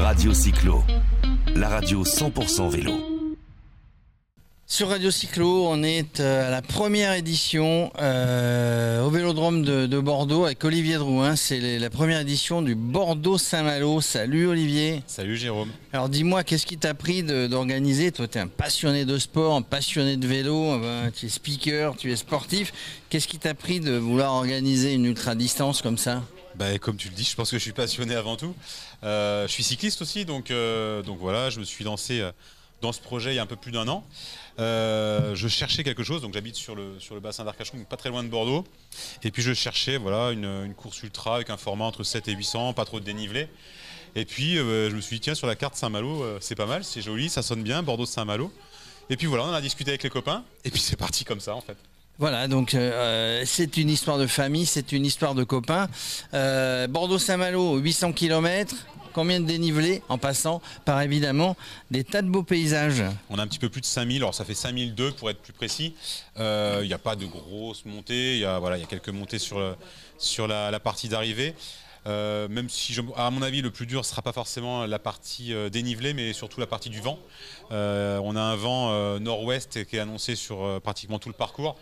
Radio Cyclo, la radio 100% vélo. Sur Radio Cyclo, on est euh, à la première édition euh, au Vélodrome de, de Bordeaux avec Olivier Drouin. C'est la première édition du Bordeaux-Saint-Malo. Salut Olivier. Salut Jérôme. Alors dis-moi, qu'est-ce qui t'a pris d'organiser Toi, tu es un passionné de sport, un passionné de vélo, euh, tu es speaker, tu es sportif. Qu'est-ce qui t'a pris de vouloir organiser une ultra-distance comme ça? Bah, comme tu le dis, je pense que je suis passionné avant tout. Euh, je suis cycliste aussi, donc, euh, donc voilà, je me suis lancé euh, dans ce projet il y a un peu plus d'un an. Je cherchais quelque chose, donc j'habite sur le, bassin d'Arcachon, pas très loin de Bordeaux. Et puis je cherchais voilà, une, une course ultra avec un format entre 7 et 800, pas trop de dénivelé. Et puis je me suis dit, tiens, sur la carte Saint-Malo, c'est pas mal, c'est joli, ça sonne bien, Bordeaux-Saint-Malo. Et puis voilà, on en a discuté avec les copains, et puis c'est parti comme ça en fait. Voilà, donc euh, c'est une histoire de famille, c'est une histoire de copains. Euh, Bordeaux-Saint-Malo, 800 km. Combien de dénivelé en passant par évidemment des tas de beaux paysages On a un petit peu plus de 5000, alors ça fait 5002 pour être plus précis. Euh, Il n'y a pas de grosses montées, il y a, voilà, il y a quelques montées sur, la, partie d'arrivée. Euh, même si, à mon avis, le plus dur ne sera pas forcément la partie euh, dénivelée, mais surtout la partie du vent. Euh, on a un vent euh, nord-ouest qui est annoncé sur euh, pratiquement tout le parcours.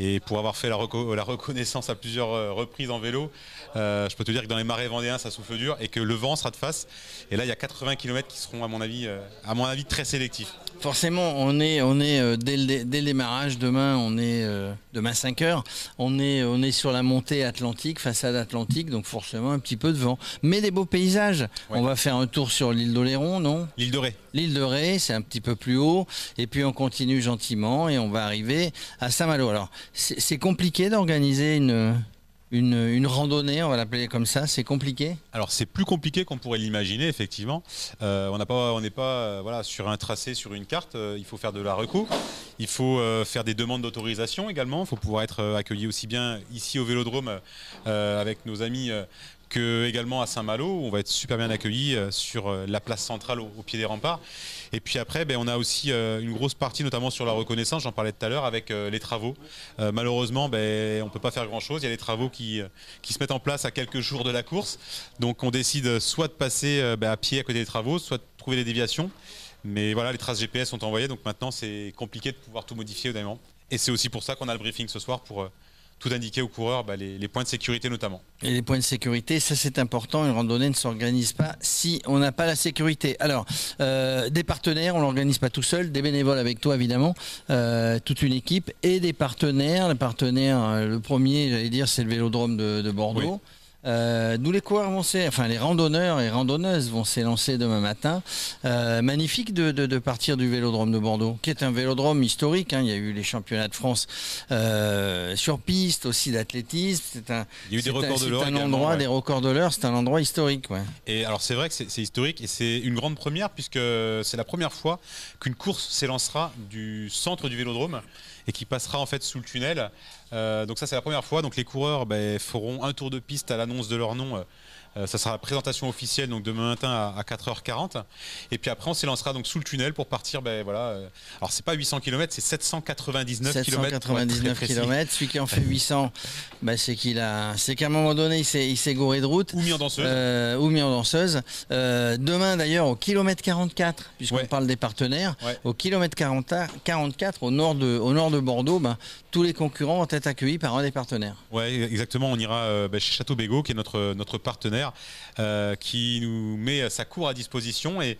Et pour avoir fait la, reco- la reconnaissance à plusieurs euh, reprises en vélo, euh, je peux te dire que dans les marais vendéens, ça souffle dur et que le vent sera de face. Et là, il y a 80 km qui seront, à mon avis, euh, à mon avis très sélectifs. Forcément, on est, on est euh, dès, le, dé- dès le démarrage, demain, on est euh, demain 5 heures, on est, on est sur la montée atlantique, façade atlantique, donc forcément un petit peu de vent. Mais des beaux paysages. Ouais. On va faire un tour sur l'île d'Oléron, non? L'île de Ré. L'île de Ré, c'est un petit peu plus haut, et puis on continue gentiment et on va arriver à Saint-Malo. Alors, c'est compliqué d'organiser une, une, randonnée, on va l'appeler comme ça, c'est compliqué Alors c'est plus compliqué qu'on pourrait l'imaginer effectivement. Euh, on n'a pas, on n'est pas euh, voilà sur un tracé sur une carte. Euh, il faut faire de la reco. Il faut euh, faire des demandes d'autorisation également. Il faut pouvoir être euh, accueilli aussi bien ici au Vélodrome euh, avec nos amis. Que également à Saint-Malo, où on va être super bien accueillis euh, sur euh, la place centrale au, pied des remparts. Et puis après, ben, on a aussi euh, une grosse partie, notamment sur la reconnaissance, j'en parlais tout à l'heure, avec les travaux. Malheureusement, ben, on ne peut pas faire grand-chose. Il y a des travaux qui, se mettent en place à quelques jours de la course. Donc on décide soit de passer ben, à pied à côté des travaux, soit de trouver des déviations. Mais voilà, les traces GPS sont envoyées, donc maintenant c'est compliqué de pouvoir tout modifier au. Et c'est aussi pour ça qu'on a le briefing ce soir pour tout indiquer aux coureurs, ben, les, les points de sécurité notamment. Et les points de sécurité, ça c'est important. Une randonnée ne s'organise pas si on n'a pas la sécurité. Alors, euh, des partenaires, on l'organise pas tout seul, des bénévoles avec toi évidemment, euh, toute une équipe et des partenaires. Les partenaires, euh, le premier, j'allais dire, c'est le Vélodrome de, de Bordeaux. Euh, D'où les coureurs vont enfin les randonneurs et randonneuses vont s'élancer demain matin. Euh, magnifique de, de- de partir du Vélodrome de Bordeaux, qui est un vélodrome historique. hein. Il y a eu les championnats de France euh, sur piste, aussi d'athlétisme. C'est un, Il y a eu des un- records de un endroit, ouais. des records de l'heure, c'est un endroit historique. Ouais. Et alors c'est vrai que c'est historique et c'est une grande première puisque c'est la première fois qu'une course s'élancera du centre du Vélodrome et qui passera en fait sous le tunnel. Euh, donc ça c'est la première fois. Donc les coureurs ben, feront un tour de piste à l'annonce de leur nom. Euh, ça sera la présentation officielle donc demain matin à, à 4h40 et puis après on s'élancera donc sous le tunnel pour partir ben voilà euh, alors c'est pas 800 km c'est 799 km 799 km. Celui qui en fait 800, bah, c'est qu'il a, c'est qu'à un moment donné, il s'est, gouré de route. ou mis en danseuse Euh, ou mis en danseuse. Euh, demain d'ailleurs au kilomètre 44, puisqu'on Ouais. parle des partenaires, Ouais. au kilomètre 40 44 au nord de, au nord de Bordeaux, ben, tous les concurrents vont être accueillis par un des partenaires. Ouais, exactement. On ira bah, chez Château Bégaud, qui est notre, notre partenaire, euh, qui nous met sa cour à disposition et,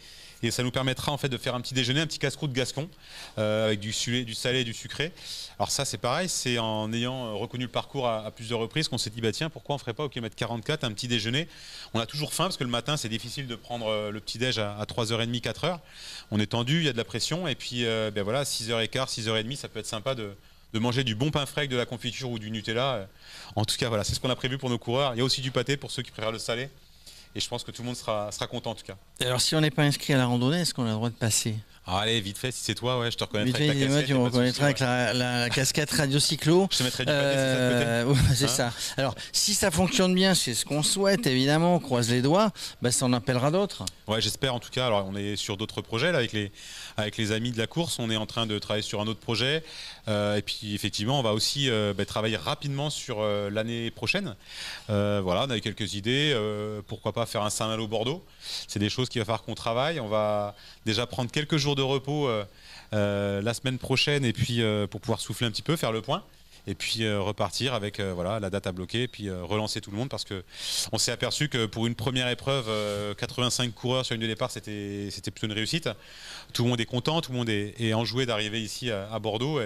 ça nous permettra en fait de faire un petit déjeuner, un petit casse-croûte gascon euh, avec du, sulé- du salé et du sucré. Alors ça, c'est pareil, c'est en ayant euh, reconnu le parcours à, plusieurs reprises qu'on s'est dit bah tiens, pourquoi on ferait pas au kilomètre 44 un petit déjeuner? On a toujours faim parce que le matin, c'est difficile de prendre le petit déj à, à 3h30, 4h. On est tendu, il y a de la pression et puis ben voilà, 6h15, 6h30, ça peut être sympa de de manger du bon pain frais de la confiture ou du Nutella. Euh, En tout cas, voilà, c'est ce qu'on a prévu pour nos coureurs. Il y a aussi du pâté pour ceux qui préfèrent le salé. Et je pense que tout le monde sera, sera content en tout cas. Alors si on n'est pas inscrit à la randonnée, est-ce qu'on a le droit de passer? Ah, allez, vite fait, si c'est toi, ouais, je te reconnaîtrai Vite avec fait, ta casquette, tu me reconnaîtras avec la, la casquette Radio Cyclo. Je te mettrai du c'est ça. Euh, ouais, c'est Hein ça. Alors, si ça fonctionne bien, c'est ce qu'on souhaite, évidemment, on croise les doigts, bah, ça en appellera d'autres. Ouais, j'espère en tout cas. Alors, on est sur d'autres projets là avec les avec les amis de la course. On est en train de travailler sur un autre projet. Euh, et puis, effectivement, on va aussi euh, bah, travailler rapidement sur euh, l'année prochaine. Voilà, on a quelques idées. Pourquoi pas faire un Saint-Malo-Bordeaux C'est des choses qu'il va falloir qu'on travaille. On va déjà prendre quelques jours de repos euh, euh, la semaine prochaine et puis euh, pour pouvoir souffler un petit peu, faire le point. Et puis repartir avec voilà la date à bloquer, et puis relancer tout le monde parce que on s'est aperçu que pour une première épreuve, euh, 85 coureurs sur une de départ, c'était c'était plutôt une réussite. Tout le monde est content, tout le monde est, enjoué d'arriver ici à, Bordeaux.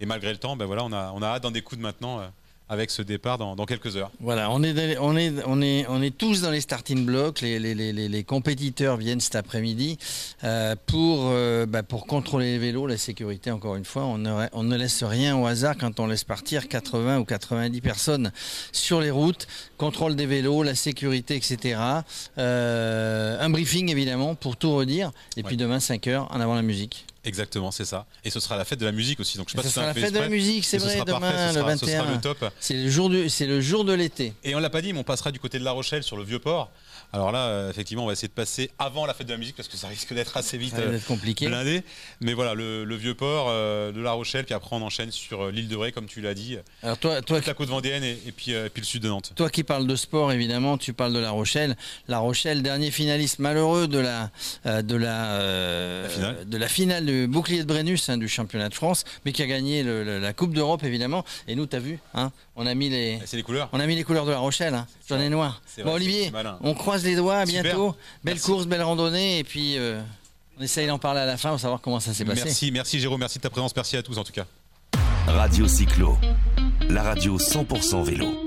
Et, malgré le temps, ben voilà, on a on a hâte d'en découdre maintenant avec ce départ dans, dans quelques heures. Voilà, on est, dans- on est, on est, on est tous dans les starting blocks. Les, les, les, les- les compétiteurs viennent cet après-midi euh, pour, euh, bah, pour contrôler les vélos, la sécurité. Encore une fois, on ne, on ne laisse rien au hasard quand on laisse partir 80 ou 90 personnes sur les routes. Contrôle des vélos, la sécurité, etc. Euh, un briefing évidemment pour tout redire. Et puis demain 5 h en avant la musique. Exactement, c'est ça. Et ce sera la fête de la musique aussi. Donc je sais pas Ce si sera la fête de la exprès, musique, c'est vrai, sera demain parfait, ce le sera- ce sera 21. le top. C'est le jour du, c'est le jour de l'été. Et on l'a pas dit, mais on passera du côté de La Rochelle sur le vieux port. Alors là, euh, effectivement, on va essayer de passer avant la fête de la musique parce que ça risque d'être assez vite euh, compliqué. blindé. Mais voilà, le, le vieux port euh, de La Rochelle, puis après on enchaîne sur l'île de Ré, comme tu l'as dit, Alors toi, toi, toute la côte vendéenne et, et puis, euh, et puis le sud de Nantes. Toi qui parles de sport, évidemment, tu parles de La Rochelle. La Rochelle, dernier finaliste malheureux de la, de la, La finale. de la finale du bouclier de Brennus hein, du championnat de France, mais qui a gagné le- le- la Coupe d'Europe, évidemment. Et nous, tu as vu, hein, on, a mis les, C'est les couleurs on a mis les couleurs de La Rochelle, hein, jaune et noir. Bon, vrai, Olivier, on croise les doigts, à Super. bientôt. Belle Merci. course, belle randonnée, et puis euh, on essaye d'en parler à la fin pour savoir comment ça s'est passé. Merci, merci Jérôme, merci de ta présence, merci à tous en tout cas. Radio Cyclo, la radio 100% vélo.